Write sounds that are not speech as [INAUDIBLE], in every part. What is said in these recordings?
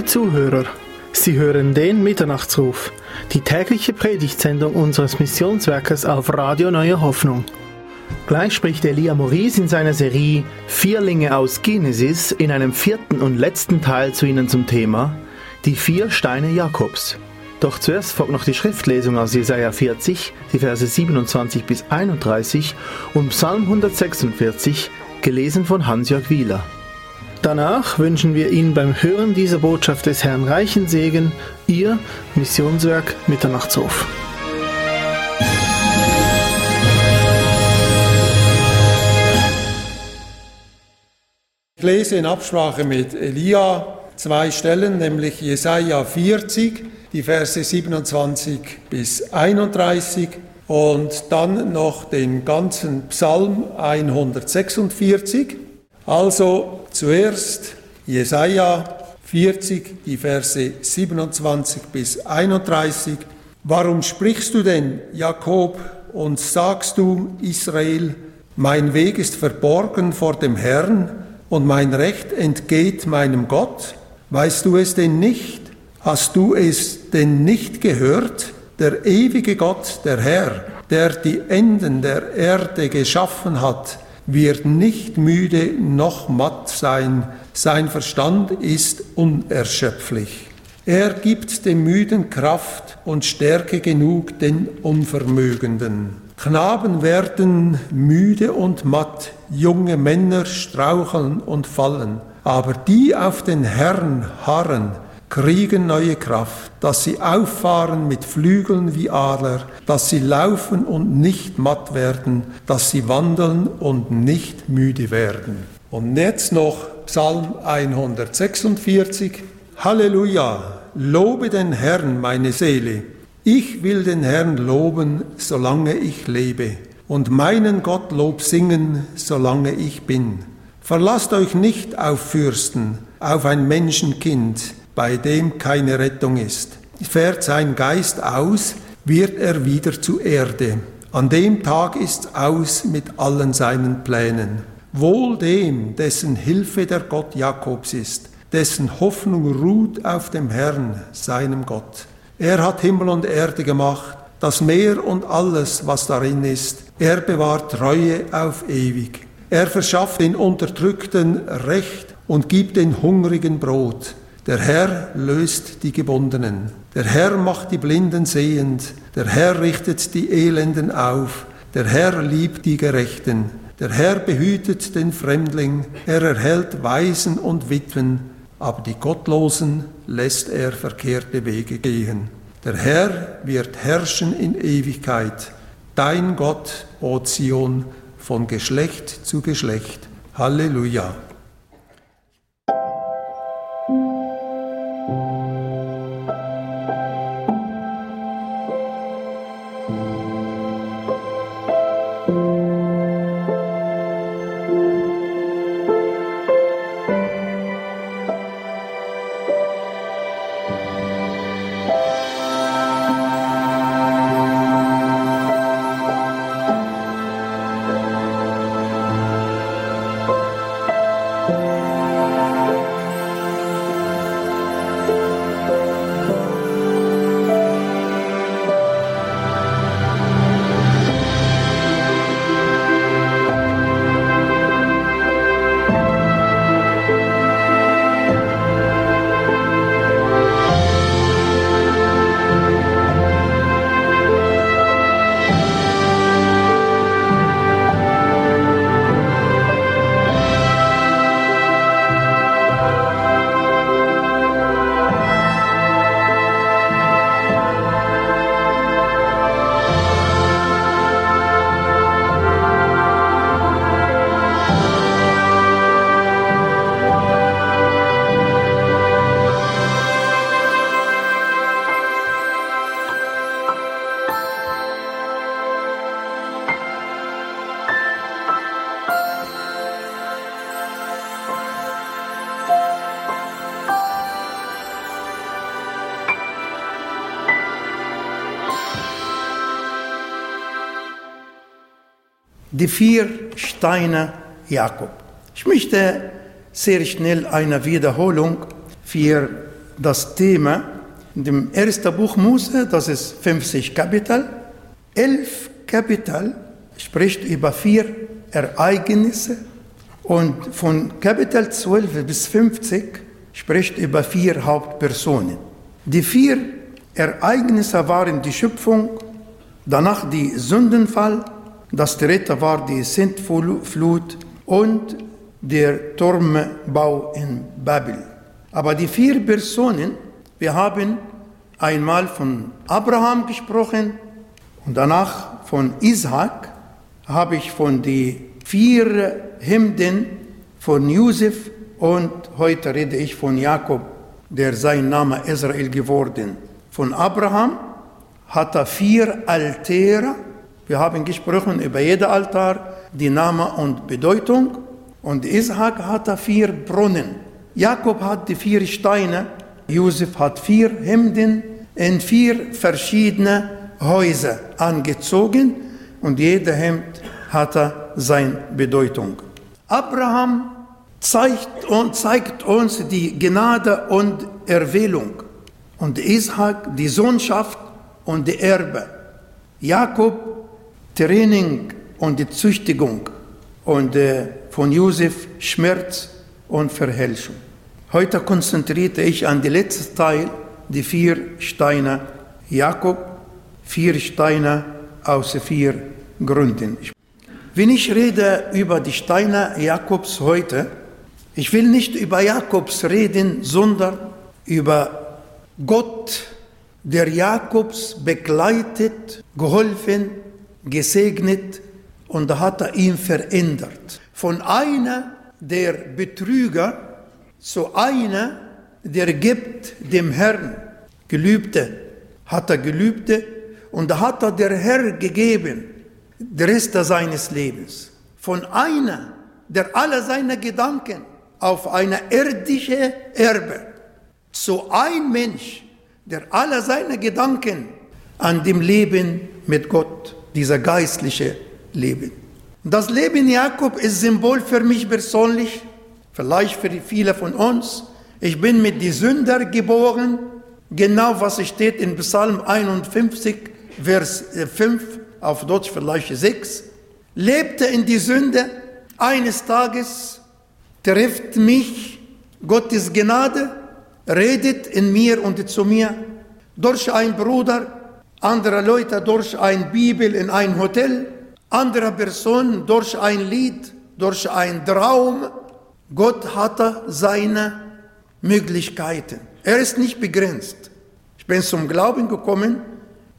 Liebe Zuhörer, Sie hören den Mitternachtsruf, die tägliche Predigtsendung unseres Missionswerkes auf Radio Neue Hoffnung. Gleich spricht Elia Maurice in seiner Serie Vierlinge aus Genesis in einem vierten und letzten Teil zu Ihnen zum Thema Die vier Steine Jakobs. Doch zuerst folgt noch die Schriftlesung aus Jesaja 40, die Verse 27 bis 31 und Psalm 146, gelesen von Hans-Jörg Wieler. Danach wünschen wir Ihnen beim Hören dieser Botschaft des Herrn reichen Segen, Ihr Missionswerk Mitternachtshof. Ich lese in Absprache mit Elia zwei Stellen, nämlich Jesaja 40, die Verse 27 bis 31 und dann noch den ganzen Psalm 146. Also zuerst Jesaja 40, die Verse 27 bis 31. Warum sprichst du denn, Jakob, und sagst du, Israel, mein Weg ist verborgen vor dem Herrn und mein Recht entgeht meinem Gott? Weißt du es denn nicht? Hast du es denn nicht gehört? Der ewige Gott, der Herr, der die Enden der Erde geschaffen hat, wird nicht müde noch matt sein. Sein Verstand ist unerschöpflich. Er gibt dem Müden Kraft und Stärke genug den Unvermögenden. Knaben werden müde und matt, junge Männer straucheln und fallen, aber die auf den Herrn harren, kriegen neue Kraft, dass sie auffahren mit Flügeln wie Adler, dass sie laufen und nicht matt werden, dass sie wandeln und nicht müde werden. Und jetzt noch Psalm 146. Halleluja, lobe den Herrn meine Seele. Ich will den Herrn loben, solange ich lebe, und meinen Gott Lob singen, solange ich bin. Verlasst euch nicht auf Fürsten, auf ein Menschenkind, bei dem keine Rettung ist. Fährt sein Geist aus, wird er wieder zur Erde. An dem Tag ist's aus mit allen seinen Plänen. Wohl dem, dessen Hilfe der Gott Jakobs ist, dessen Hoffnung ruht auf dem Herrn, seinem Gott. Er hat Himmel und Erde gemacht, das Meer und alles, was darin ist. Er bewahrt Treue auf ewig. Er verschafft den Unterdrückten Recht und gibt den Hungrigen Brot. Der Herr löst die Gebundenen. Der Herr macht die Blinden sehend. Der Herr richtet die Elenden auf. Der Herr liebt die Gerechten. Der Herr behütet den Fremdling. Er erhält Waisen und Witwen. Aber die Gottlosen lässt er verkehrte Wege gehen. Der Herr wird herrschen in Ewigkeit. Dein Gott, O Zion, von Geschlecht zu Geschlecht. Halleluja. Die vier Steine Jakob. Ich möchte sehr schnell eine Wiederholung für das Thema in dem ersten Buch Mose, das ist 50 Kapitel. Elf Kapitel spricht über vier Ereignisse und von Kapitel 12 bis 50 spricht über vier Hauptpersonen. Die vier Ereignisse waren die Schöpfung, danach die Sündenfall, das dritte war die Sintflut und der Turmbau in Babel. Aber die vier Personen, wir haben einmal von Abraham gesprochen und danach von Isaac, habe ich von den vier Hemden von Josef und heute rede ich von Jakob, der sein Name Israel geworden. Von Abraham hat er vier Altäre. Wir haben gesprochen über jeden Altar, die Name und Bedeutung. Und Isaac hat er vier Brunnen. Jakob hat die vier Steine. Josef hat vier Hemden in vier verschiedene Häuser angezogen und jeder Hemd hatte seine Bedeutung. Abraham zeigt, und zeigt uns die Gnade und Erwählung und Isaac die Sohnschaft und die Erbe. Jakob Training und die Züchtigung und äh, von Josef Schmerz und Verhälschung. Heute konzentrierte ich an den letzten Teil, die vier Steine Jakob, vier Steine aus vier Gründen. Wenn ich rede über die Steine Jakobs heute, ich will nicht über Jakobs reden, sondern über Gott, der Jakobs begleitet, geholfen, gesegnet und da hat er ihn verändert. Von einer der Betrüger zu einer, der gibt dem Herrn Gelübde, hat er Gelübde und da hat er der Herr gegeben, der Rest seines Lebens. Von einer, der alle seine Gedanken auf eine irdische Erbe, zu ein Mensch, der alle seine Gedanken an dem Leben mit Gott, dieser geistliche Leben. Das Leben Jakob ist Symbol für mich persönlich, vielleicht für viele von uns. Ich bin mit die Sünder geboren, genau was steht in Psalm 51, Vers 5, auf Deutsch vielleicht 6. Lebte in die Sünde, eines Tages trifft mich Gottes Gnade, redet in mir und zu mir durch ein Bruder, andere Leute durch ein Bibel in ein Hotel, andere Personen durch ein Lied, durch ein Traum. Gott hatte seine Möglichkeiten. Er ist nicht begrenzt. Ich bin zum Glauben gekommen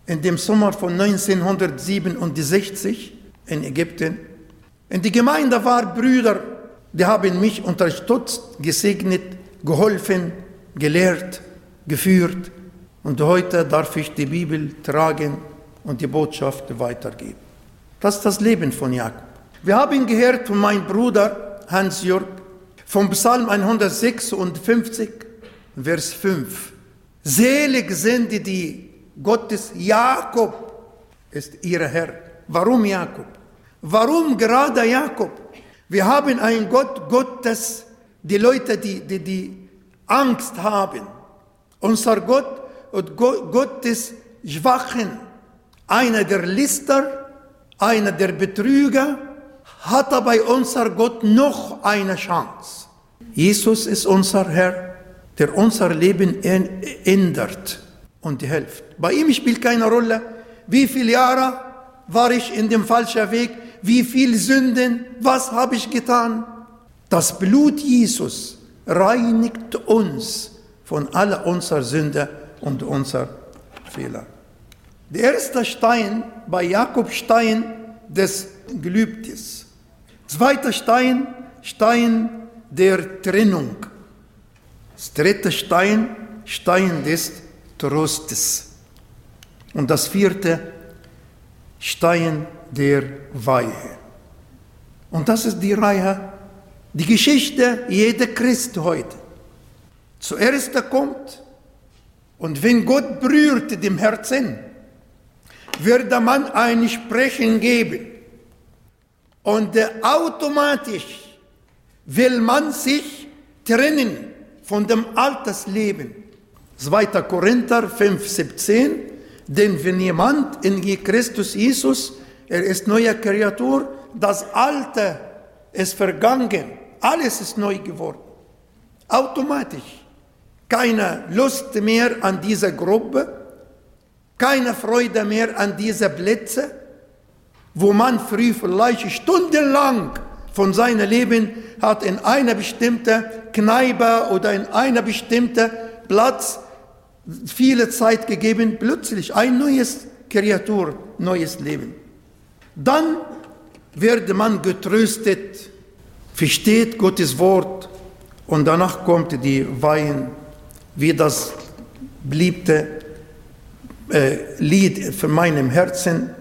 in dem Sommer von 1967 in Ägypten. In die Gemeinde waren Brüder, die haben mich unterstützt, gesegnet, geholfen, gelehrt, geführt. Und heute darf ich die Bibel tragen und die Botschaft weitergeben. Das ist das Leben von Jakob. Wir haben gehört von meinem Bruder Hans-Jörg vom Psalm 156, Vers 5. Selig sind die, die Gottes Jakob ist ihr Herr. Warum Jakob? Warum gerade Jakob? Wir haben einen Gott Gottes, die Leute, die, die, die Angst haben. Unser Gott und Gott des Schwachen, einer der Lister, einer der Betrüger, hat er bei unser Gott noch eine Chance. Jesus ist unser Herr, der unser Leben ändert und hilft. Bei ihm spielt keine Rolle, wie viele Jahre war ich in dem falschen Weg, wie viele Sünden, was habe ich getan. Das Blut Jesus reinigt uns von aller unserer Sünde und unserer Fehler. Der erste Stein bei Jakob Stein des Gelübdes. Zweiter Stein, Stein der Trennung. Das dritte Stein, Stein des Trostes. Und das vierte, Stein der Weihe. Und das ist die Reihe, die Geschichte jeder Christ heute. Zuerst kommt, und wenn Gott berührt dem Herzen, wird der Mann ein Sprechen geben. Und automatisch will man sich trennen von dem Altersleben 2. Korinther 5, 17. Denn wenn jemand in Christus Jesus, er ist neue Kreatur, das Alte ist vergangen, alles ist neu geworden. Automatisch. Keine Lust mehr an dieser Gruppe, keine Freude mehr an diese Plätze, wo man früh vielleicht stundenlang von seinem Leben hat in einer bestimmten Kneipe oder in einer bestimmten Platz viele Zeit gegeben, plötzlich ein neues Kreatur, neues Leben. Dann wird man getröstet, versteht Gottes Wort. Und danach kommt die Wein, wie das beliebte äh, Lied für meinem Herzen.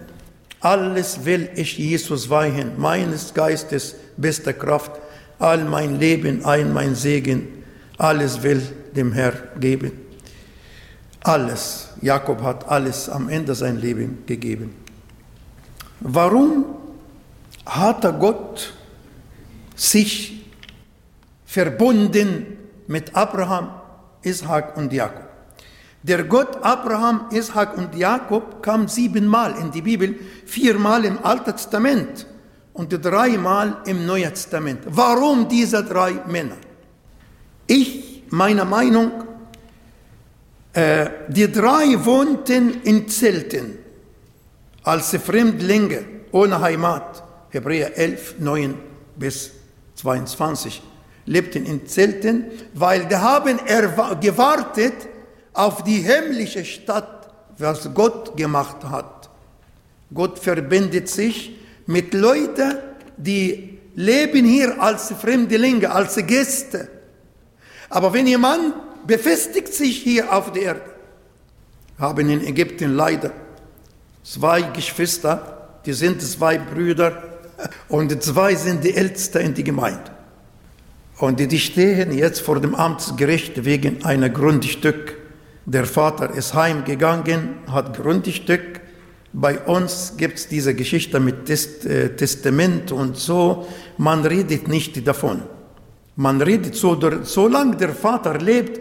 Alles will ich Jesus weihen, meines Geistes beste Kraft, all mein Leben, ein mein Segen, alles will dem Herr geben. Alles, Jakob hat alles am Ende sein Leben gegeben. Warum hat Gott sich verbunden mit Abraham, Ishak und Jakob? Der Gott Abraham, Ishak und Jakob kam siebenmal in die Bibel, viermal im Alten Testament und dreimal im Neuen Testament. Warum diese drei Männer? Ich, meiner Meinung, äh, die drei wohnten in Zelten als Fremdlinge ohne Heimat. Hebräer 11, 9 bis 22 lebten in Zelten, weil die haben gewartet auf die himmlische Stadt, was Gott gemacht hat. Gott verbindet sich mit Leuten, die leben hier als Fremdlinge, als Gäste. Aber wenn jemand befestigt sich hier auf der Erde, haben in Ägypten leider zwei Geschwister, die sind zwei Brüder [LAUGHS] und zwei sind die Ältesten in die Gemeinde. Und die stehen jetzt vor dem Amtsgericht wegen einer Grundstück. Der Vater ist heimgegangen, hat Grundstück. Bei uns gibt es diese Geschichte mit äh, Testament und so. Man redet nicht davon. Man redet so, solange der Vater lebt,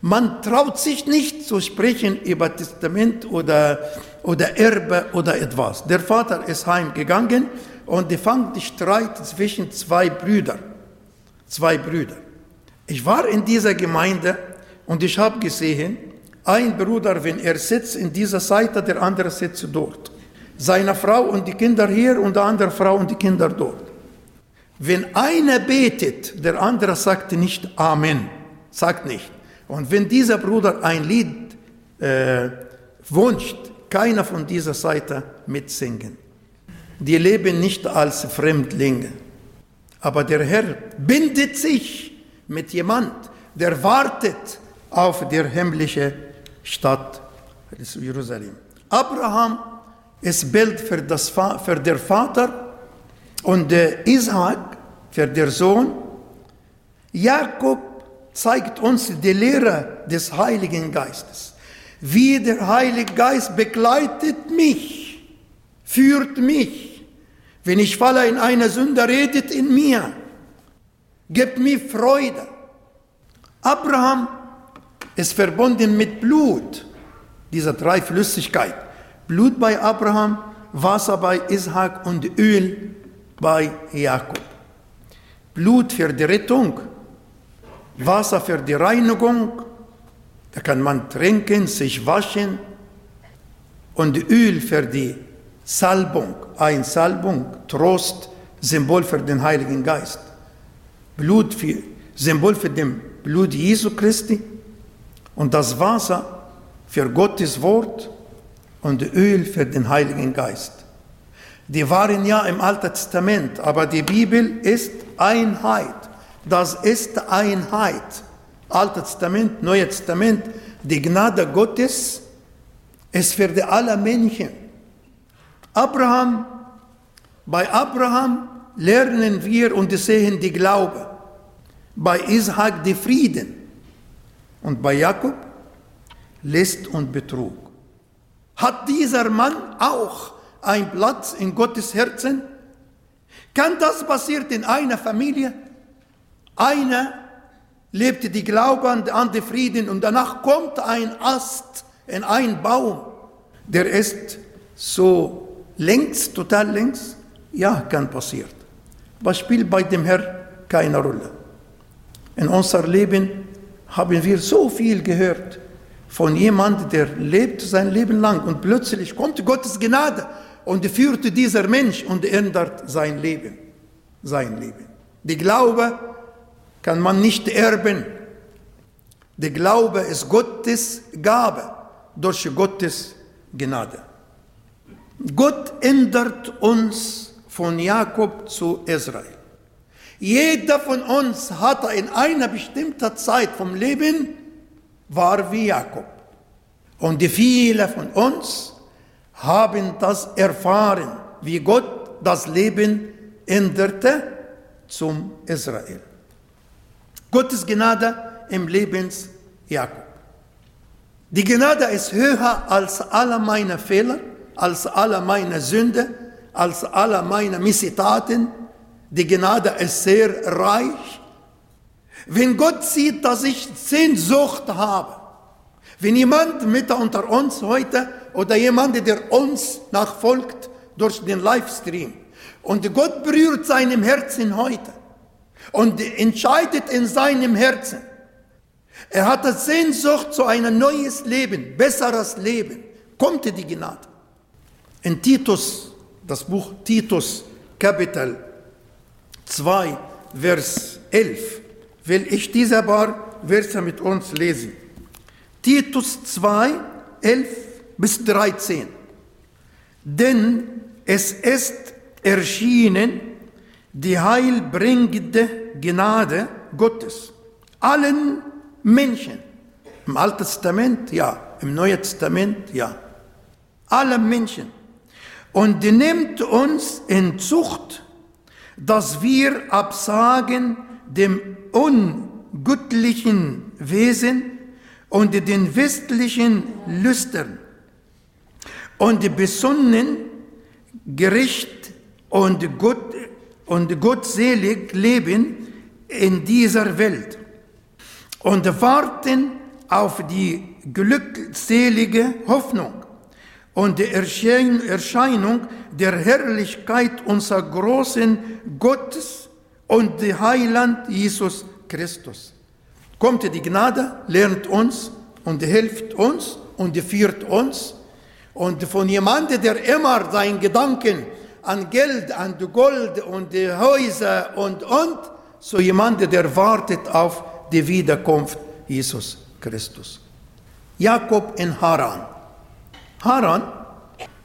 man traut sich nicht zu sprechen über Testament oder, oder Erbe oder etwas. Der Vater ist heimgegangen und die fand die Streit zwischen zwei Brüdern. Zwei Brüder. Ich war in dieser Gemeinde und ich habe gesehen, ein Bruder, wenn er sitzt in dieser Seite, der andere sitzt dort. Seine Frau und die Kinder hier und die andere Frau und die Kinder dort. Wenn einer betet, der andere sagt nicht Amen, sagt nicht. Und wenn dieser Bruder ein Lied äh, wünscht, keiner von dieser Seite mitsingen. Die leben nicht als Fremdlinge. Aber der Herr bindet sich mit jemand, der wartet auf der himmlische Stadt Jerusalem. Abraham ist Bild für, das, für der Vater und Isaac für der Sohn. Jakob zeigt uns die Lehre des Heiligen Geistes. Wie der Heilige Geist begleitet mich, führt mich. Wenn ich falle in eine Sünde, redet in mir, gibt mir Freude. Abraham ist verbunden mit Blut, dieser Dreiflüssigkeit. Blut bei Abraham, Wasser bei Ishak und Öl bei Jakob. Blut für die Rettung, Wasser für die Reinigung, da kann man trinken, sich waschen und Öl für die Salbung, ein Salbung, Trost, Symbol für den Heiligen Geist. Blut für, Symbol für den Blut Jesu Christi und das Wasser für Gottes Wort und Öl für den Heiligen Geist. Die waren ja im Alten Testament, aber die Bibel ist Einheit. Das ist Einheit. Altes Testament, Neues Testament, die Gnade Gottes ist für alle Menschen. Abraham, bei Abraham lernen wir und sehen die Glaube. Bei Isaac die Frieden. Und bei Jakob List und Betrug. Hat dieser Mann auch einen Platz in Gottes Herzen? Kann das passieren in einer Familie? Einer lebte die Glaube an den Frieden und danach kommt ein Ast in einen Baum, der ist so längs, total längs. Ja, kann passieren. Was spielt bei dem Herrn keine Rolle? In unserem Leben haben wir so viel gehört von jemandem, der lebt sein Leben lang und plötzlich kommt Gottes Gnade und führt dieser Mensch und ändert sein Leben. Sein Leben. Die Glaube kann man nicht erben. Der Glaube ist Gottes Gabe durch Gottes Gnade. Gott ändert uns von Jakob zu Israel. Jeder von uns hatte in einer bestimmten Zeit vom Leben war wie Jakob. Und viele von uns haben das erfahren, wie Gott das Leben änderte zum Israel. Gottes Gnade im Lebens Jakob. Die Gnade ist höher als alle meine Fehler, als alle meine Sünde, als alle meine Missetaten. Die Gnade ist sehr reich. Wenn Gott sieht, dass ich Sehnsucht habe, wenn jemand mit unter uns heute oder jemand, der uns nachfolgt durch den Livestream und Gott berührt seinem Herzen heute und entscheidet in seinem Herzen, er hatte Sehnsucht zu einem neues Leben, besseres Leben, kommt die Gnade. In Titus, das Buch Titus, Kapitel 2, Vers 11, will ich diese paar Verse mit uns lesen. Titus 2, 11 bis 13. Denn es ist erschienen die heilbringende Gnade Gottes allen Menschen. Im Alten Testament ja, im Neuen Testament ja. Alle Menschen. Und nimmt uns in Zucht, dass wir absagen dem ungöttlichen Wesen und den westlichen Lüstern und besonnen, gerecht und, Gott, und gottselig leben in dieser Welt und warten auf die glückselige Hoffnung und die Erscheinung der Herrlichkeit unserer großen Gottes und der Heiland Jesus Christus. Kommt die Gnade, lernt uns und hilft uns und führt uns. Und von jemandem, der immer seinen Gedanken an Geld, an Gold und die Häuser und, und, so jemand, der wartet auf die Wiederkunft Jesus Christus. Jakob in Haran. Haran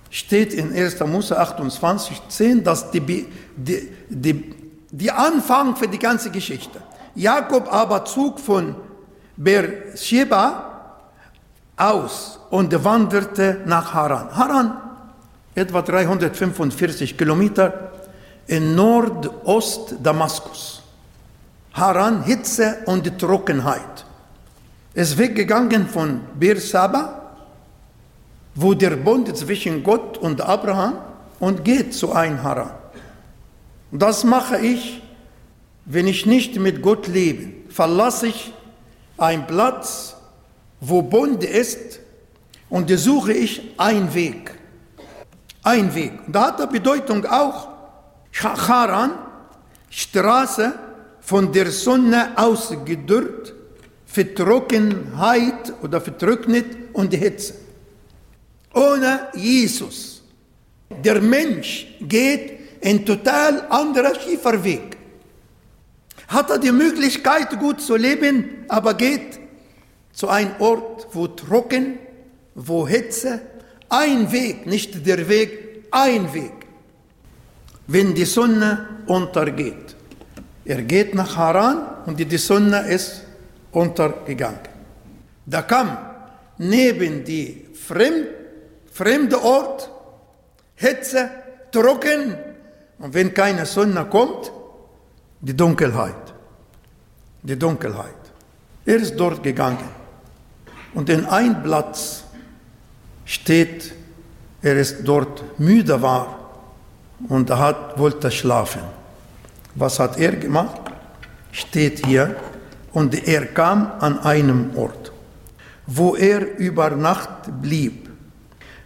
steht in 1. Mose 28, 10, dass die, die, die, die Anfang für die ganze Geschichte. Jakob aber zog von Beersheba aus und wanderte nach Haran. Haran, etwa 345 Kilometer in Nordost Damaskus. Haran, Hitze und Trockenheit. Es ist weggegangen von Beersheba, wo der Bund zwischen Gott und Abraham und geht zu ein Haran. Das mache ich, wenn ich nicht mit Gott lebe. Verlasse ich einen Platz, wo Bund ist, und suche ich einen Weg. Ein Weg. Da hat er Bedeutung auch Haran, Straße von der Sonne ausgedürrt, für Trockenheit oder vertrocknet und Hitze. Ohne Jesus. Der Mensch geht ein total anderer schiefer Weg. Hat er die Möglichkeit, gut zu leben, aber geht zu einem Ort, wo trocken, wo Hitze, ein Weg, nicht der Weg, ein Weg. Wenn die Sonne untergeht. Er geht nach Haran und die Sonne ist untergegangen. Da kam neben die fremd, fremde Ort Hitze, trocken und wenn keine Sonne kommt, die Dunkelheit. Die Dunkelheit. Er ist dort gegangen und in ein Platz steht, er ist dort müde war und hat, wollte schlafen. Was hat er gemacht? Steht hier Und er kam an einem Ort, wo er über Nacht blieb,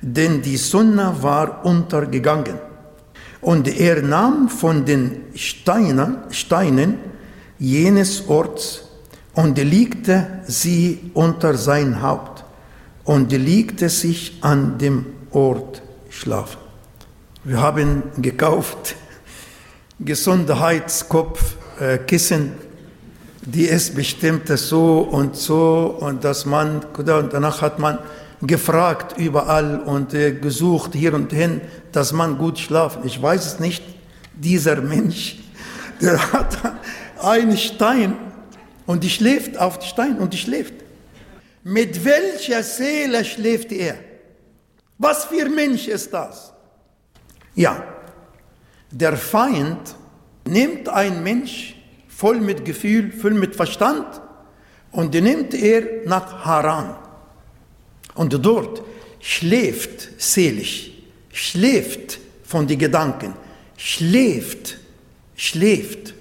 denn die Sonne war untergegangen. Und er nahm von den Steinen, Steinen jenes Orts und legte sie unter sein Haupt und legte sich an dem Ort schlafen. Wir haben gekauft [LAUGHS] Gesundheitskopfkissen, die ist bestimmt so und so und das man, und danach hat man gefragt überall und äh, gesucht hier und hin, dass man gut schlafen. Ich weiß es nicht. Dieser Mensch, [LAUGHS] der hat einen Stein und die schläft auf den Stein und die schläft. Mit welcher Seele schläft er? Was für Mensch ist das? Ja, der Feind nimmt einen Mensch voll mit Gefühl, voll mit Verstand und nimmt er nach Haran. Und dort schläft selig, schläft von den Gedanken, schläft, schläft.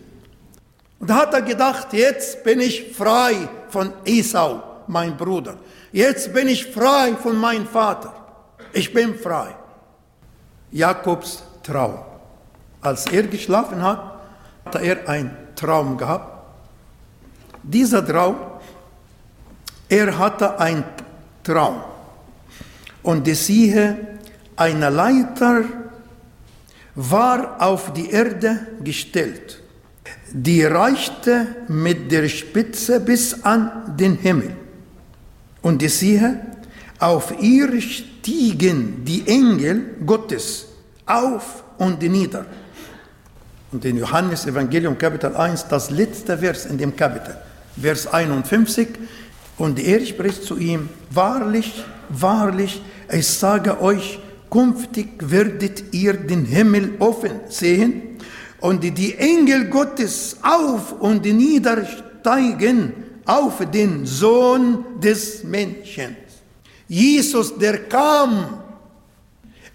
Und da hat er gedacht, jetzt bin ich frei von Esau, mein Bruder. Jetzt bin ich frei von meinem Vater. Ich bin frei. Jakobs Traum. Als er geschlafen hat, hat er einen Traum gehabt. Dieser Traum, er hatte einen Traum. Und siehe, eine Leiter war auf die Erde gestellt, die reichte mit der Spitze bis an den Himmel. Und siehe, auf ihr stiegen die Engel Gottes auf und nieder. Und in Johannes Evangelium Kapitel 1, das letzte Vers in dem Kapitel, Vers 51, und er spricht zu ihm, wahrlich, wahrlich, ich sage euch, künftig werdet ihr den Himmel offen sehen und die Engel Gottes auf und niedersteigen auf den Sohn des Menschen. Jesus, der kam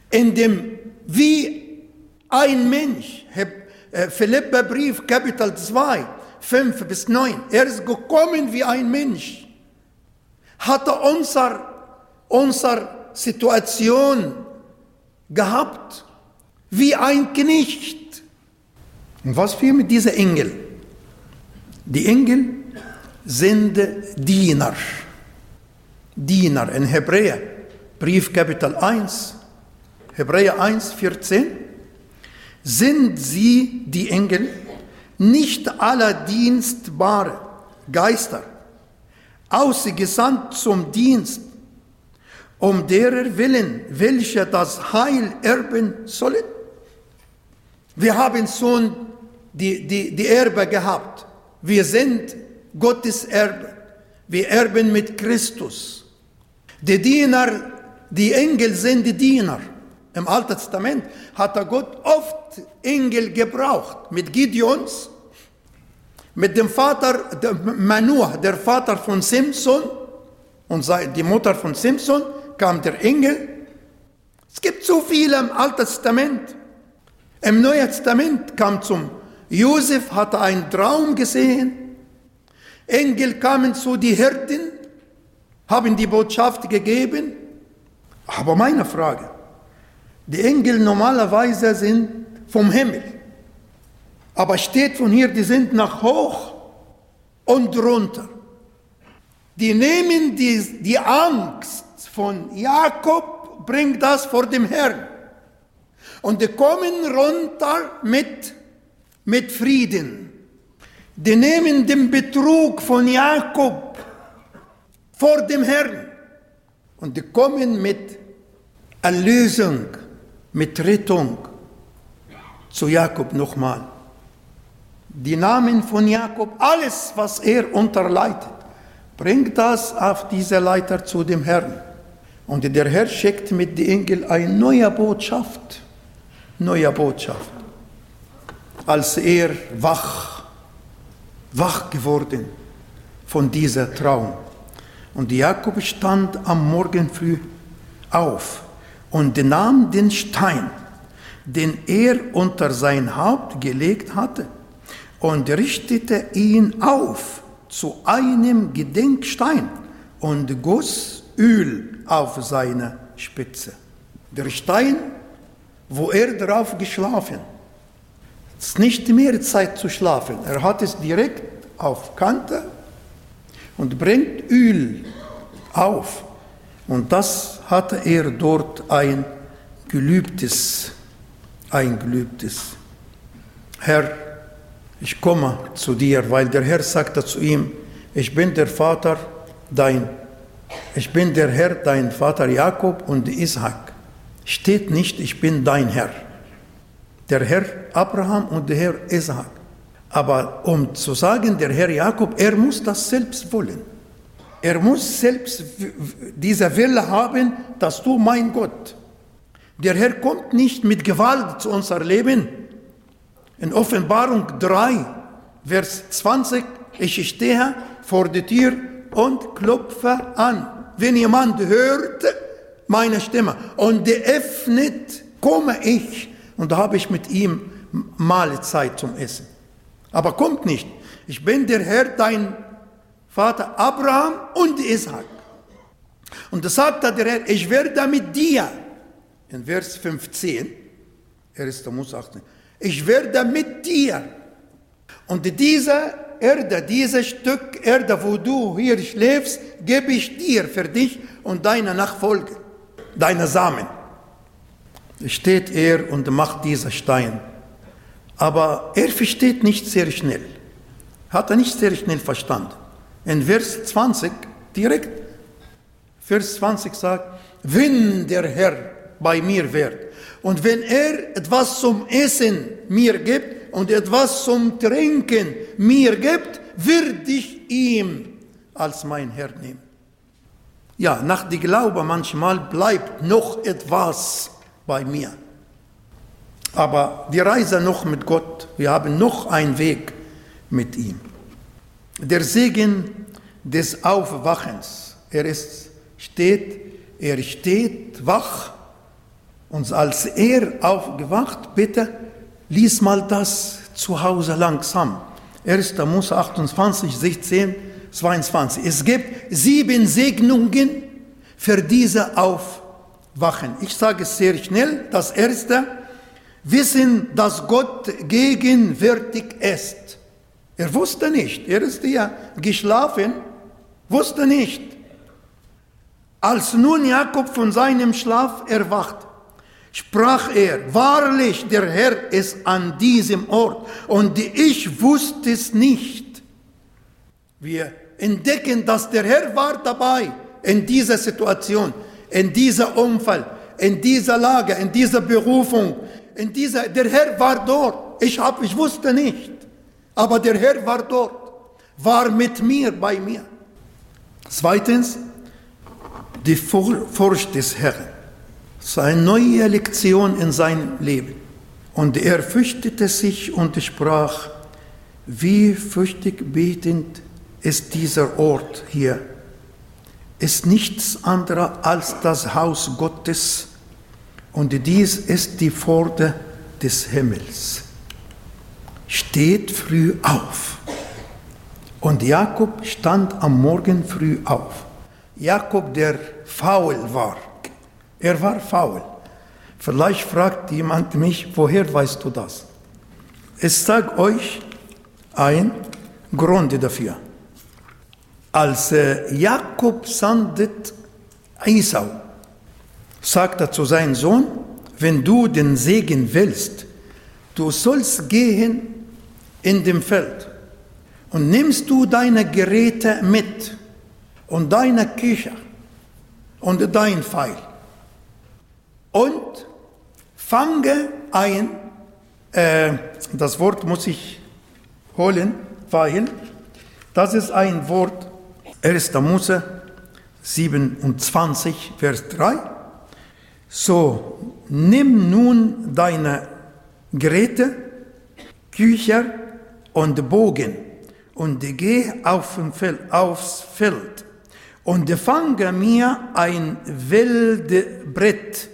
in dem, wie ein Mensch, äh, Philippa-Brief, Kapitel 2, 5 bis 9, er ist gekommen wie ein Mensch hatte unser, unser Situation gehabt wie ein Knecht. Und was wir mit diesen Engel? Die Engel sind Diener. Diener in Hebräer, Brief Kapitel 1, Hebräer 1, 14, sind sie, die Engel, nicht aller dienstbare Geister, ausgesandt zum Dienst, um derer Willen, welche das Heil erben sollen. Wir haben schon die, die, die Erbe gehabt. Wir sind Gottes Erbe. Wir erben mit Christus. Die Diener, die Engel sind die Diener. Im Alten Testament hat Gott oft Engel gebraucht. Mit Gideons, mit dem Vater Manoah, der Vater von Simson und die Mutter von Simson, kam der Engel. Es gibt so viele im Alten Testament. Im Neuen Testament kam zum Josef, hatte einen Traum gesehen. Engel kamen zu die Hirten, haben die Botschaft gegeben. Aber meine Frage, die Engel normalerweise sind vom Himmel. Aber steht von hier, die sind nach hoch und runter. Die nehmen die, die Angst von Jakob, bringt das vor dem Herrn. Und die kommen runter mit, mit Frieden. Die nehmen den Betrug von Jakob vor dem Herrn. Und die kommen mit Erlösung, mit Rettung zu Jakob nochmal die Namen von Jakob, alles, was er unterleitet, bringt das auf diese Leiter zu dem Herrn. Und der Herr schickt mit den Engel eine neue Botschaft, neue Botschaft. Als er wach, wach geworden von dieser Traum. Und Jakob stand am Morgen früh auf und nahm den Stein, den er unter sein Haupt gelegt hatte, und richtete ihn auf zu einem Gedenkstein und goss Öl auf seine Spitze. Der Stein, wo er drauf geschlafen. Es ist nicht mehr Zeit zu schlafen. Er hat es direkt auf Kante und bringt Öl auf. Und das hatte er dort ein Gelübdes, ein Gelübdes. Herr, ich komme zu dir, weil der Herr sagte zu ihm, ich bin der Vater dein, ich bin der Herr, dein Vater Jakob und Isaac. Steht nicht, ich bin dein Herr. Der Herr Abraham und der Herr Isaac. Aber um zu sagen, der Herr Jakob, er muss das selbst wollen. Er muss selbst diese Wille haben, dass du mein Gott. Der Herr kommt nicht mit Gewalt zu unser Leben. In Offenbarung 3, Vers 20, ich stehe vor der Tür und klopfe an. Wenn jemand hört meine Stimme und öffnet, komme ich und da habe ich mit ihm Mahlzeit zum Essen. Aber kommt nicht. Ich bin der Herr, dein Vater Abraham und Isaac. Und da sagt der Herr, ich werde mit dir, in Vers 15, 1. Mose 18, ich werde mit dir. Und diese Erde, dieses Stück Erde, wo du hier schläfst, gebe ich dir für dich und deine Nachfolge, deine Samen. Steht er und macht diesen Stein. Aber er versteht nicht sehr schnell. Hat er nicht sehr schnell verstanden. In Vers 20, direkt, Vers 20 sagt, wenn der Herr bei mir wird und wenn er etwas zum Essen mir gibt und etwas zum Trinken mir gibt, wird ich ihm als mein Herr nehmen. Ja, nach dem Glaube manchmal bleibt noch etwas bei mir. Aber die Reise noch mit Gott, wir haben noch einen Weg mit ihm. Der Segen des Aufwachens, er ist, steht, er steht wach und als er aufgewacht, bitte, lies mal das zu Hause langsam. 1. Mose 28, 16, 22. Es gibt sieben Segnungen für diese Aufwachen. Ich sage es sehr schnell. Das erste, wissen, dass Gott gegenwärtig ist. Er wusste nicht, er ist ja geschlafen, wusste nicht. Als nun Jakob von seinem Schlaf erwacht, sprach er, wahrlich, der Herr ist an diesem Ort und ich wusste es nicht. Wir entdecken, dass der Herr war dabei in dieser Situation, in dieser Unfall, in dieser Lage, in dieser Berufung, in dieser, der Herr war dort. Ich, hab, ich wusste nicht, aber der Herr war dort, war mit mir, bei mir. Zweitens, die Furcht des Herrn. Das ist eine neue Lektion in seinem Leben. Und er fürchtete sich und sprach, wie fürchtig betend ist dieser Ort hier. Ist nichts anderes als das Haus Gottes und dies ist die Pforte des Himmels. Steht früh auf. Und Jakob stand am Morgen früh auf. Jakob, der faul war. Er war faul. Vielleicht fragt jemand mich, woher weißt du das? Ich sage euch ein Grund dafür. Als äh, Jakob sandet Esau, sagt er zu seinem Sohn, wenn du den Segen willst, du sollst gehen in dem Feld und nimmst du deine Geräte mit und deine Küche und dein Pfeil und fange ein, äh, das Wort muss ich holen, weil das ist ein Wort, 1. Mose 27, Vers 3. So, nimm nun deine Geräte, Kücher und Bogen und geh auf Feld, aufs Feld und fange mir ein Wildbrett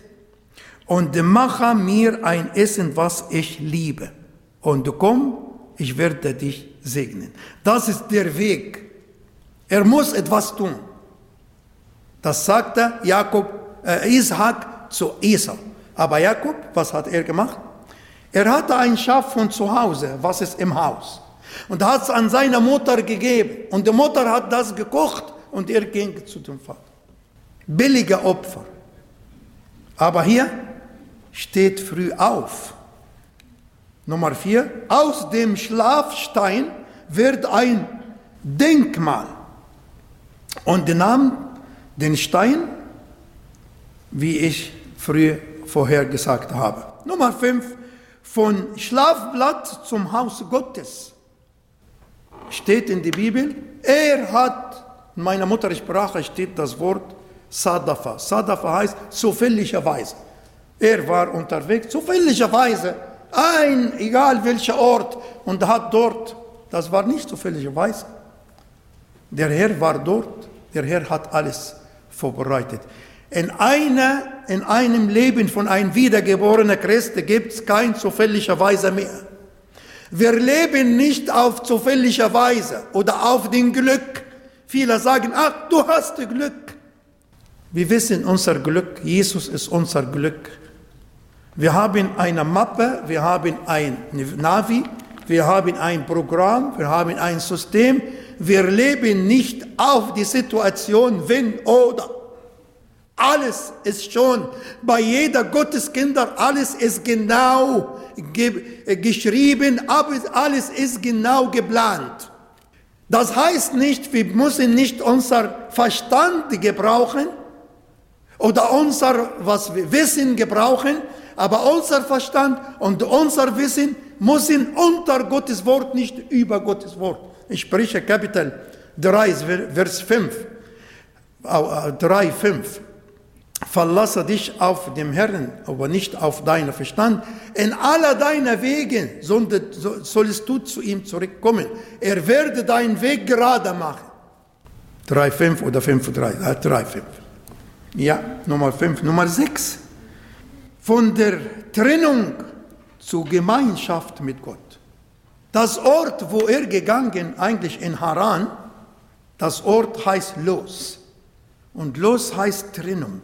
und mache mir ein Essen, was ich liebe. Und komm, ich werde dich segnen. Das ist der Weg Er muss etwas tun. Das sagte Jakob, äh, Isaac zu Esau. Aber Jakob, was hat er gemacht? Er hatte ein Schaf von zu Hause, was ist im Haus. Und hat es an seine Mutter gegeben. Und die Mutter hat das gekocht und er ging zu dem Vater. Billige Opfer. Aber hier steht früh auf. Nummer vier, aus dem Schlafstein wird ein Denkmal. Und die nahm den Stein, wie ich früher vorher gesagt habe. Nummer fünf, von Schlafblatt zum Haus Gottes. Steht in der Bibel, er hat, in meiner Muttersprache steht das Wort Sadafa. Sadafa heißt zufälligerweise. Er war unterwegs, zufälligerweise, ein, egal welcher Ort, und hat dort, das war nicht zufälligerweise. Der Herr war dort, der Herr hat alles vorbereitet. In, einer, in einem Leben von einem wiedergeborenen Christ gibt es kein zufälligerweise mehr. Wir leben nicht auf zufälligerweise oder auf den Glück. Viele sagen, ach, du hast Glück. Wir wissen unser Glück, Jesus ist unser Glück. Wir haben eine Mappe, wir haben ein Navi, wir haben ein Programm, wir haben ein System. Wir leben nicht auf die Situation, wenn oder. Alles ist schon bei jeder Gotteskinder, alles ist genau ge geschrieben, aber alles ist genau geplant. Das heißt nicht, wir müssen nicht unser Verstand gebrauchen oder unser was wir Wissen gebrauchen, aber unser Verstand und unser Wissen müssen unter Gottes Wort, nicht über Gottes Wort. Ich spreche Kapitel 3, Vers 5, 3, 5. Verlasse dich auf dem Herrn, aber nicht auf deinen Verstand. In aller deiner Wege sollst du zu ihm zurückkommen. Er werde deinen Weg gerade machen. 3,5 oder 5,3, 3,5. Ja, Nummer 5. Nummer 6 von der Trennung zur Gemeinschaft mit Gott. Das Ort, wo er gegangen, eigentlich in Haran, das Ort heißt Los. Und Los heißt Trennung.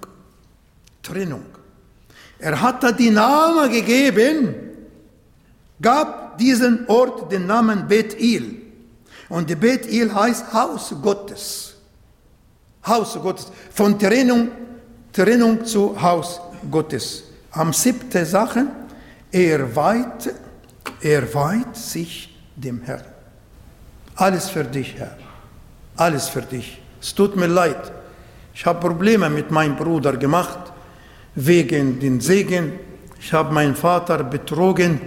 Trennung. Er hat da die Namen gegeben, gab diesen Ort den Namen Bethel. Und Bethel heißt Haus Gottes. Haus Gottes. Von Trennung, Trennung zu Haus Gottes am siebten Sache, er weiht, er weiht sich dem Herrn. Alles für dich, Herr. Alles für dich. Es tut mir leid. Ich habe Probleme mit meinem Bruder gemacht, wegen den Segen. Ich habe meinen Vater betrogen.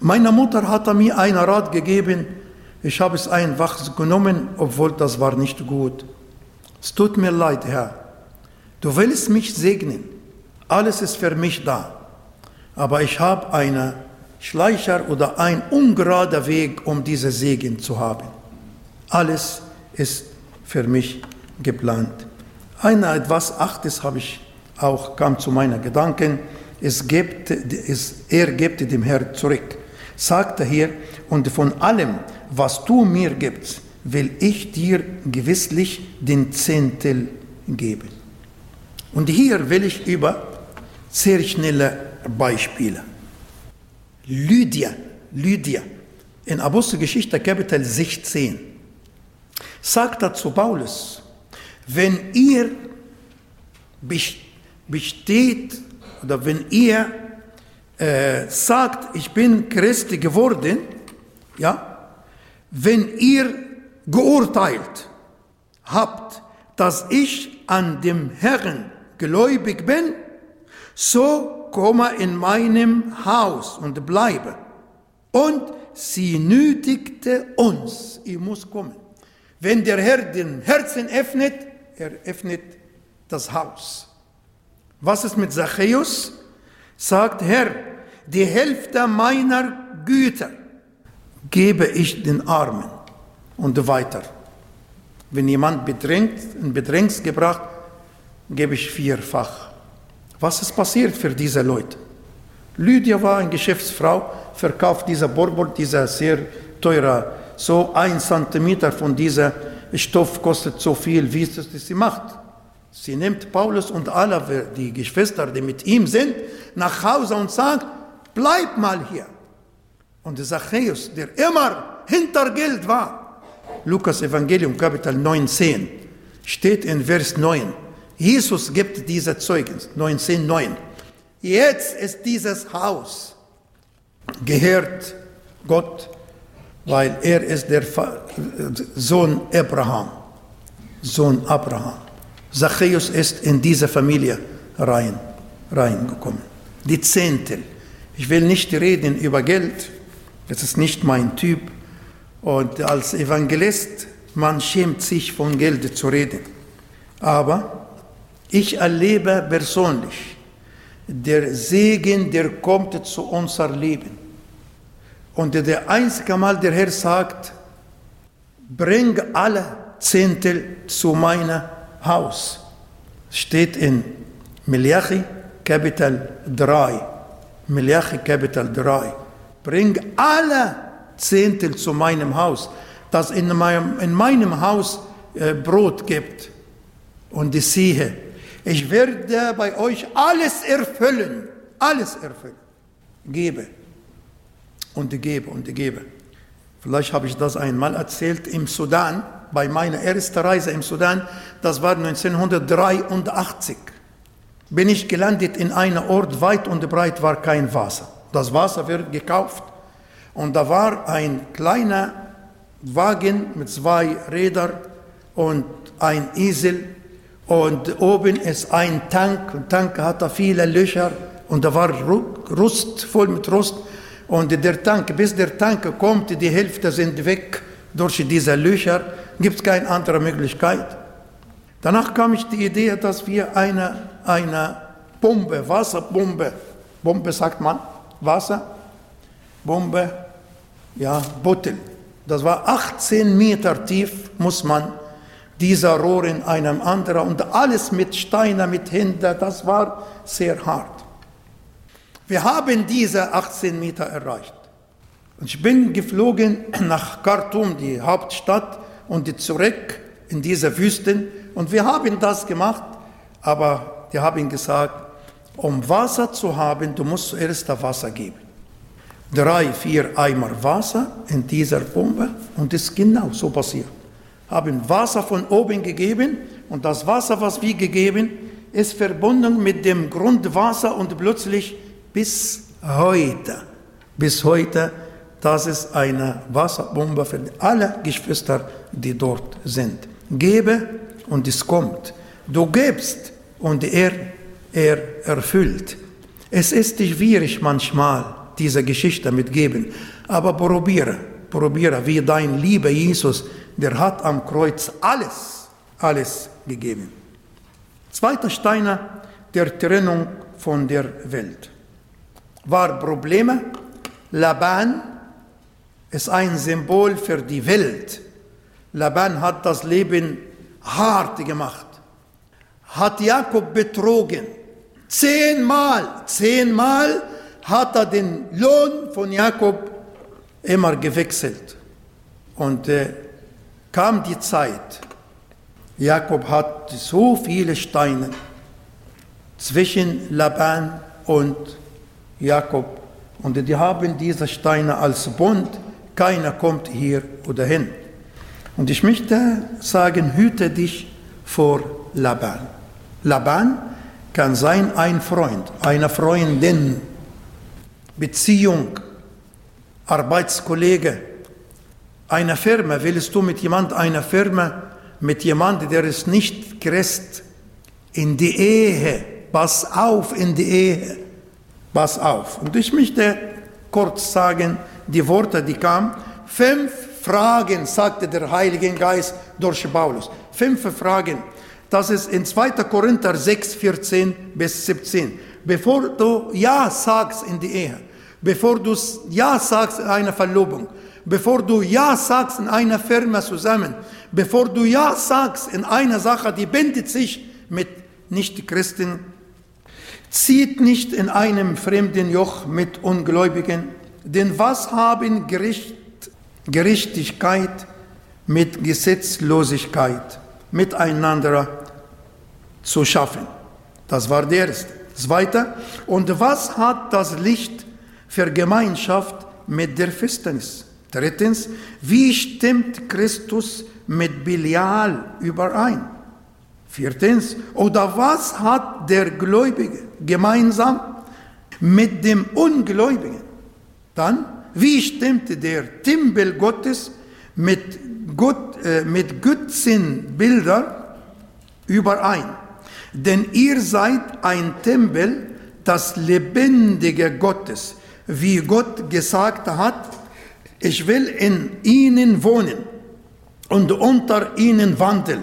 Meine Mutter hat mir einen Rat gegeben. Ich habe es einfach genommen, obwohl das war nicht gut. Es tut mir leid, Herr. Du willst mich segnen. Alles ist für mich da. Aber ich habe einen Schleicher oder einen ungerader Weg, um diese Segen zu haben. Alles ist für mich geplant. Einer etwas Achtes habe ich auch, kam zu meinen Gedanken. Es gibt, es, er gibt dem Herrn zurück. Sagte hier, und von allem, was du mir gibst, will ich dir gewisslich den Zehntel geben. Und hier will ich über sehr schnelle Beispiele. Lydia, Lydia, in Apostelgeschichte Kapitel 16, sagt dazu Paulus, wenn ihr besteht oder wenn ihr äh, sagt, ich bin Christi geworden, ja, wenn ihr geurteilt habt, dass ich an dem Herrn gläubig bin, so komme in meinem Haus und bleibe. Und sie nötigte uns, ich muss kommen. Wenn der Herr den Herzen öffnet, er öffnet das Haus. Was ist mit Zachäus? Sagt Herr, die Hälfte meiner Güter gebe ich den Armen und weiter. Wenn jemand bedrängt, in Bedrängnis gebracht, gebe ich vierfach. Was ist passiert für diese Leute? Lydia war eine Geschäftsfrau, verkauft dieser Bourbon, dieser sehr teure, so ein Zentimeter von dieser Stoff kostet so viel, wie es, sie macht? Sie nimmt Paulus und alle die Geschwister, die mit ihm sind, nach Hause und sagt, bleib mal hier. Und der Zachäus, der immer hinter Geld war, Lukas Evangelium Kapitel 19, steht in Vers 9. Jesus gibt diese Zeugnis, 19,9. Jetzt ist dieses Haus gehört Gott, weil er ist der Sohn Abraham, Sohn Abraham. Zachäus ist in diese Familie rein, reingekommen. Die Zehntel. Ich will nicht reden über Geld, das ist nicht mein Typ. Und als Evangelist, man schämt sich von Geld zu reden. Aber ich erlebe persönlich, der Segen, der kommt zu unser Leben. Und der einzige Mal, der Herr sagt, bring alle Zehntel zu meinem Haus. Steht in Miliachi Kapitel 3. Miliachi Kapitel 3. Bring alle Zehntel zu meinem Haus, dass in meinem, in meinem Haus äh, Brot gibt. Und ich sehe, ich werde bei euch alles erfüllen, alles erfüllen. Gebe und gebe und gebe. Vielleicht habe ich das einmal erzählt im Sudan, bei meiner ersten Reise im Sudan, das war 1983, bin ich gelandet in einem Ort, weit und breit war kein Wasser. Das Wasser wird gekauft und da war ein kleiner Wagen mit zwei Rädern und ein Esel und oben ist ein Tank. Und Tank hatte viele Löcher und da war Rust, voll mit Rust. Und der Tank, bis der Tank kommt, die Hälfte sind weg durch diese Löcher, gibt es keine andere Möglichkeit. Danach kam ich die Idee, dass wir eine, eine Bombe, Wasserbombe, Bombe sagt man, Wasserbombe, ja, Bottel. Das war 18 Meter tief, muss man dieser Rohr in einem anderen und alles mit Steinen, mit Händen, das war sehr hart. Wir haben diese 18 Meter erreicht. Und ich bin geflogen [CLEARS THROAT] nach Khartoum, die Hauptstadt, und zurück in diese Wüsten. Und wir haben das gemacht, aber die haben gesagt, um Wasser zu haben, du musst zuerst das Wasser geben. Drei, vier Eimer Wasser in dieser Pumpe und es ist genau so passiert. Haben Wasser von oben gegeben und das Wasser, was wir gegeben, ist verbunden mit dem Grundwasser und plötzlich bis heute, bis heute, das ist eine Wasserbombe für alle Geschwister, die dort sind. Gebe und es kommt. Du gibst und er, er erfüllt. Es ist schwierig manchmal, diese Geschichte mitgeben, aber probiere, probiere, wie dein lieber Jesus, der hat am Kreuz alles, alles gegeben. Zweiter Steiner der Trennung von der Welt war Probleme. Laban ist ein Symbol für die Welt. Laban hat das Leben hart gemacht, hat Jakob betrogen. Zehnmal, zehnmal hat er den Lohn von Jakob immer gewechselt. Und äh, kam die Zeit, Jakob hat so viele Steine zwischen Laban und Jakob. Und die haben diese Steine als Bund. Keiner kommt hier oder hin. Und ich möchte sagen, hüte dich vor Laban. Laban kann sein ein Freund, eine Freundin, Beziehung, Arbeitskollege, eine Firma. Willst du mit jemand einer Firma, mit jemandem, der es nicht Christ, in die Ehe, pass auf in die Ehe, Pass auf. Und ich möchte kurz sagen, die Worte, die kamen. Fünf Fragen, sagte der Heilige Geist durch Paulus. Fünf Fragen. Das ist in 2. Korinther 6, 14 bis 17. Bevor du Ja sagst in die Ehe, bevor du Ja sagst in einer Verlobung, bevor du Ja sagst in einer Firma zusammen, bevor du Ja sagst in einer Sache, die bindet sich mit Nicht-Christen Zieht nicht in einem fremden Joch mit Ungläubigen, denn was haben Gericht, Gerechtigkeit mit Gesetzlosigkeit miteinander zu schaffen. Das war der erste. Zweiter, und was hat das Licht für Gemeinschaft mit der Finsternis? Drittens, wie stimmt Christus mit Belial überein? Viertens, oder was hat der Gläubige gemeinsam mit dem Ungläubigen? Dann, wie stimmt der Tempel Gottes mit, Gott, äh, mit Götzenbildern überein? Denn ihr seid ein Tempel, das lebendige Gottes, wie Gott gesagt hat, ich will in ihnen wohnen und unter ihnen wandeln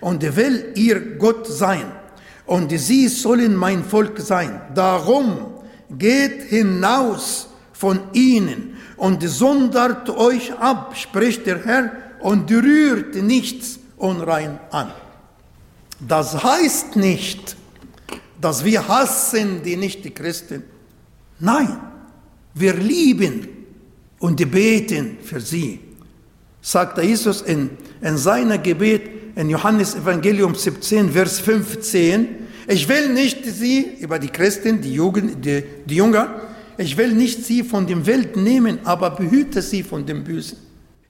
und will ihr Gott sein und sie sollen mein Volk sein. Darum geht hinaus von ihnen und sondert euch ab, spricht der Herr, und rührt nichts unrein an. Das heißt nicht, dass wir hassen die Nicht-Christen. Nein, wir lieben und beten für sie. Sagt Jesus in, in seinem Gebet in Johannes Evangelium 17, Vers 15, ich will nicht sie, über die Christen, die Jugend, die, die Jünger, ich will nicht sie von dem Welt nehmen, aber behüte sie von dem Bösen.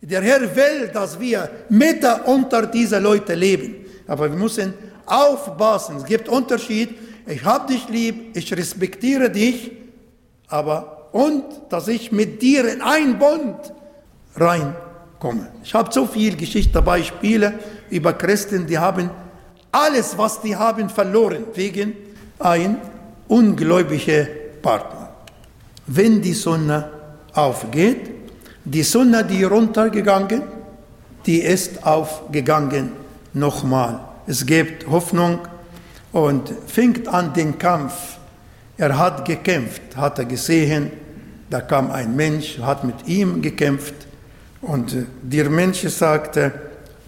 Der Herr will, dass wir mitten unter diese Leute leben. Aber wir müssen aufpassen. Es gibt Unterschied. Ich habe dich lieb, ich respektiere dich, aber und dass ich mit dir in ein Bund reinkomme. Ich habe so viel Geschichte, Beispiele über Christen, die haben alles, was die haben, verloren wegen ein ungläubiger Partner. Wenn die Sonne aufgeht, die Sonne, die runtergegangen, die ist aufgegangen nochmal. Es gibt Hoffnung und fängt an den Kampf. Er hat gekämpft, hat er gesehen, da kam ein Mensch, hat mit ihm gekämpft und der Mensch sagte,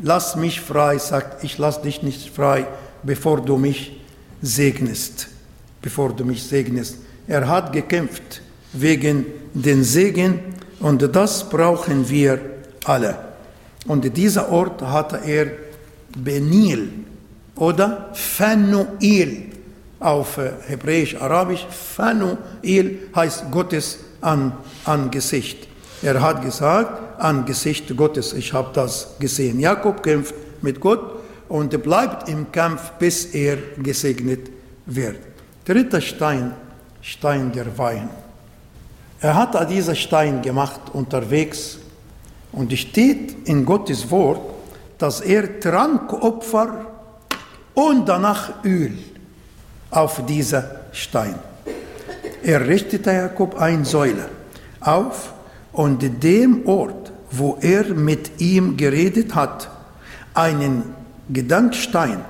lass mich frei, sagt, ich lass dich nicht frei, bevor du mich segnest, bevor du mich segnest. Er hat gekämpft wegen den Segen und das brauchen wir alle. Und dieser Ort hatte er Benil oder Phanuel auf äh, Hebräisch-Arabisch. Phanuel heißt Gottes Angesicht. Er hat gesagt, Angesicht Gottes, ich habe das gesehen. Jakob kämpft mit Gott und bleibt im Kampf, bis er gesegnet wird. Dritter Stein, Stein der Wein. Er hat diesen Stein gemacht unterwegs und steht in Gottes Wort, dass er Trankopfer und danach Öl auf dieser Stein. Er richtete Jakob eine Säule auf und dem Ort, wo er mit ihm geredet hat, einen Gedankstein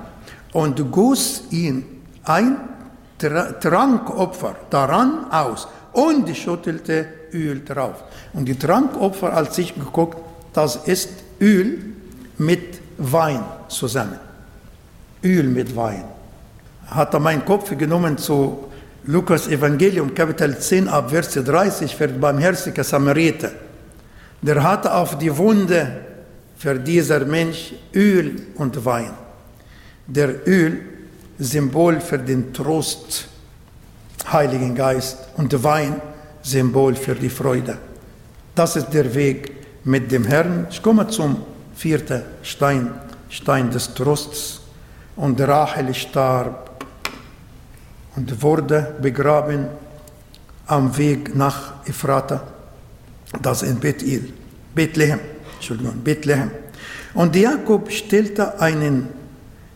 und goss ihn ein Trankopfer daran aus und schüttelte Öl drauf. Und die Trankopfer, als ich geguckt, das ist Öl mit Wein zusammen. Öl mit Wein. Hat er meinen Kopf genommen zu Lukas Evangelium, Kapitel 10, ab Vers 30, für barmherziger Samariter. Der hatte auf die Wunde für dieser Mensch Öl und Wein. Der Öl, Symbol für den Trost, Heiligen Geist, und Wein, Symbol für die Freude. Das ist der Weg mit dem Herrn. Ich komme zum vierten Stein, Stein des Trosts. Und Rachel starb und wurde begraben am Weg nach Ephrata, das in Bethel, Bethlehem, Entschuldigung, Bethlehem. Und Jakob stellte einen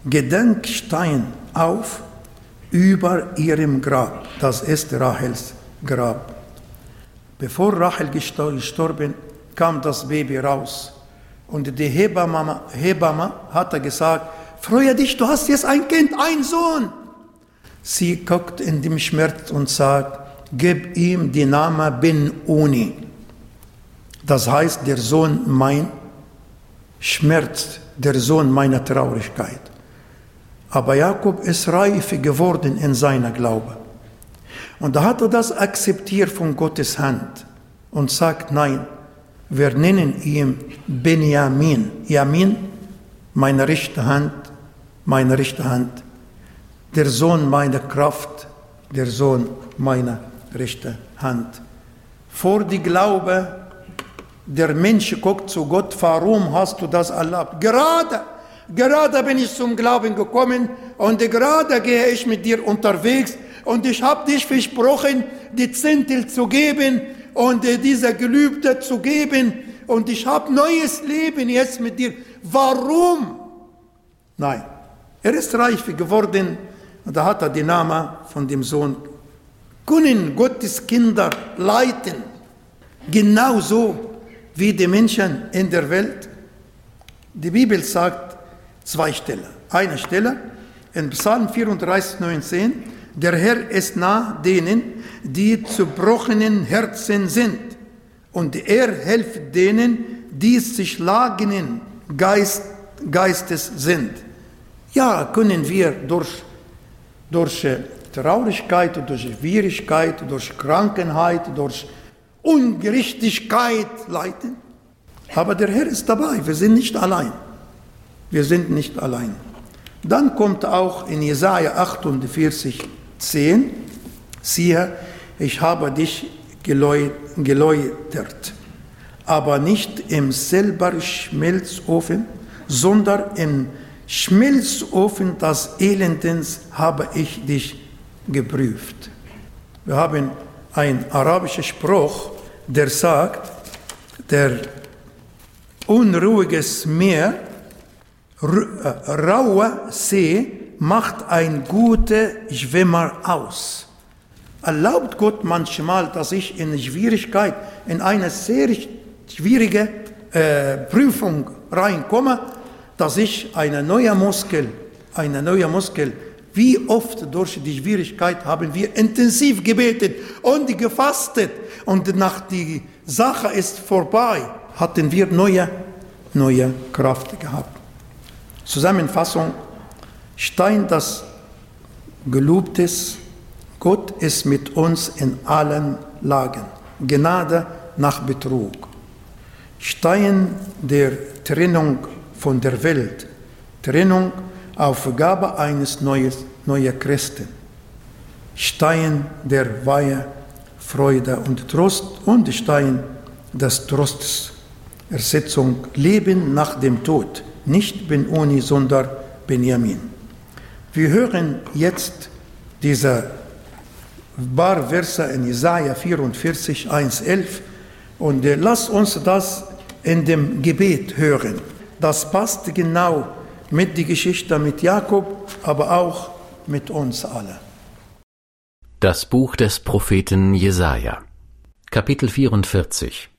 Gedenkstein auf über ihrem Grab. Das ist Rachels Grab. Bevor Rachel gestorben, kam das Baby raus. Und die Hebamme, Hebamme hatte gesagt, freue dich, du hast jetzt ein Kind, ein Sohn. Sie guckt in dem Schmerz und sagt, gib ihm die Name Ben Uni. Das heißt, der Sohn mein Schmerz, der Sohn meiner Traurigkeit. Aber Jakob ist reif geworden in seiner Glaube. Und da hat er das akzeptiert von Gottes Hand und sagt, nein, Wir nennen ihn Benjamin. Yamin, meine rechte Hand, meine rechte Hand. Der Sohn meiner Kraft, der Sohn meiner rechten Hand. Vor die Glaube, der Mensch guckt zu Gott, warum hast du das erlaubt? Gerade, gerade bin ich zum Glauben gekommen und gerade gehe ich mit dir unterwegs und ich habe dich versprochen, die Zehntel zu geben und äh, diese Gelübde zu geben und ich habe neues Leben jetzt mit dir. Warum? Nein, er ist reich geworden und da hat er den Namen von dem Sohn. Können Gottes Kinder leiten, genauso wie die Menschen in der Welt? Die Bibel sagt zwei Stellen. Eine Stelle in Psalm 34, 19, der Herr ist nah denen, die zerbrochenen Herzen sind, und er hilft denen, die zerschlagenen Geist, Geistes sind. Ja, können wir durch, durch Traurigkeit, durch Schwierigkeit, durch Krankenheit, durch Ungerechtigkeit leiten. Aber der Herr ist dabei, wir sind nicht allein. Wir sind nicht allein. Dann kommt auch in Jesaja 48, 10, siehe, ich habe dich geläutert, aber nicht im selber Schmelzofen, sondern im Schmelzofen des Elendens habe ich dich geprüft. Wir haben einen arabischen Spruch, der sagt, der unruhiges Meer, rauer See macht ein guter Schwimmer aus. Erlaubt Gott manchmal, dass ich in Schwierigkeit, in eine sehr schwierige äh, Prüfung reinkomme, dass ich eine neue Muskel, eine neue Muskel, wie oft durch die Schwierigkeit haben wir intensiv gebetet und gefastet und nach die Sache ist vorbei, hatten wir neue, neue Kraft gehabt. Zusammenfassung, Stein des Gelobtes, Gott ist mit uns in allen Lagen. Gnade nach Betrug. Stein der Trennung von der Welt. Trennung Aufgabe eines neues, neuen Christen. Stein der Weihe, Freude und Trost und Stein des Trostes. Ersetzung Leben nach dem Tod. Nicht Benoni, sondern Benjamin. Wir hören jetzt diese paar Verse in Jesaja 44, 1, 11 und äh, lasst uns das in dem Gebet hören. Das passt genau mit der Geschichte mit Jakob, aber auch mit uns alle. Das Buch des Propheten Jesaja, Kapitel 44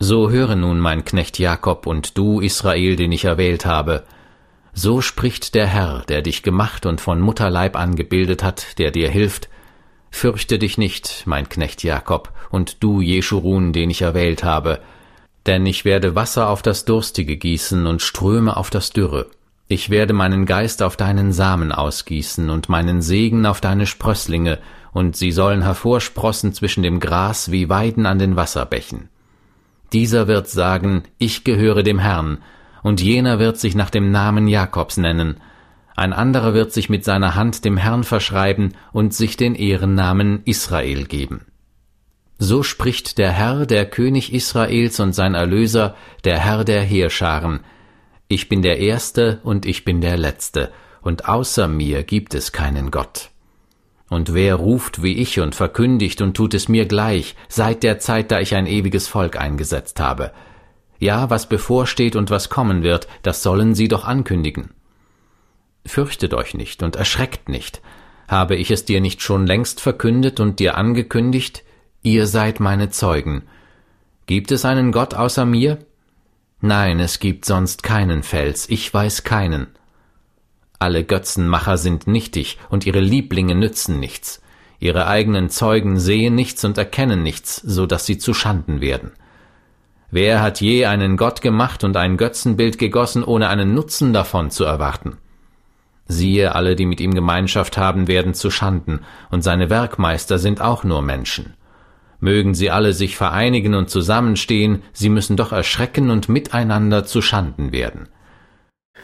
So höre nun, mein Knecht Jakob und du, Israel, den ich erwählt habe, so spricht der Herr, der dich gemacht und von Mutterleib an gebildet hat, der dir hilft. Fürchte dich nicht, mein Knecht Jakob, und du, Jeschurun, den ich erwählt habe, denn ich werde Wasser auf das Durstige gießen und Ströme auf das Dürre. Ich werde meinen Geist auf deinen Samen ausgießen und meinen Segen auf deine Sprösslinge, und sie sollen hervorsprossen zwischen dem Gras wie Weiden an den Wasserbächen. Dieser wird sagen, ich gehöre dem Herrn, und jener wird sich nach dem Namen Jakobs nennen, ein anderer wird sich mit seiner Hand dem Herrn verschreiben und sich den Ehrennamen Israel geben. So spricht der Herr, der König Israels und sein Erlöser, der Herr der Heerscharen. Ich bin der Erste und ich bin der Letzte, und außer mir gibt es keinen Gott. Und wer ruft wie ich und verkündigt und tut es mir gleich, seit der Zeit, da ich ein ewiges Volk eingesetzt habe, ja, was bevorsteht und was kommen wird, das sollen sie doch ankündigen. Fürchtet euch nicht und erschreckt nicht. Habe ich es dir nicht schon längst verkündet und dir angekündigt? Ihr seid meine Zeugen. Gibt es einen Gott außer mir? Nein, es gibt sonst keinen Fels, ich weiß keinen. Alle Götzenmacher sind nichtig und ihre Lieblinge nützen nichts. Ihre eigenen Zeugen sehen nichts und erkennen nichts, so dass sie zu Schanden werden. Wer hat je einen Gott gemacht und ein Götzenbild gegossen, ohne einen Nutzen davon zu erwarten? Siehe, alle, die mit ihm Gemeinschaft haben, werden zu Schanden, und seine Werkmeister sind auch nur Menschen. Mögen sie alle sich vereinigen und zusammenstehen, sie müssen doch erschrecken und miteinander zu Schanden werden.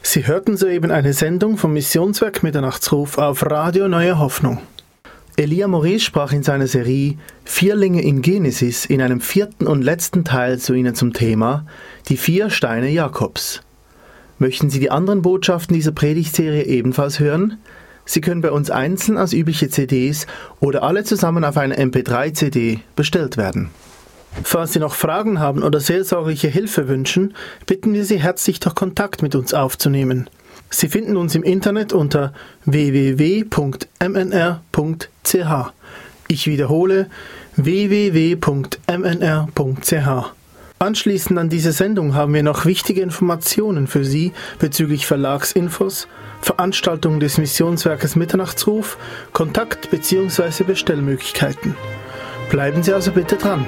Sie hörten soeben eine Sendung vom Missionswerk Mitternachtsruf auf Radio Neue Hoffnung. Elia Maurice sprach in seiner Serie Vierlinge in Genesis in einem vierten und letzten Teil zu Ihnen zum Thema Die vier Steine Jakobs. Möchten Sie die anderen Botschaften dieser Predigtserie ebenfalls hören? Sie können bei uns einzeln als übliche CDs oder alle zusammen auf einer MP3-CD bestellt werden. Falls Sie noch Fragen haben oder seelsorgliche Hilfe wünschen, bitten wir Sie herzlich, doch Kontakt mit uns aufzunehmen. Sie finden uns im Internet unter www.mnr.ch. Ich wiederhole www.mnr.ch. Anschließend an diese Sendung haben wir noch wichtige Informationen für Sie bezüglich Verlagsinfos, Veranstaltungen des Missionswerkes Mitternachtsruf, Kontakt- bzw. Bestellmöglichkeiten. Bleiben Sie also bitte dran.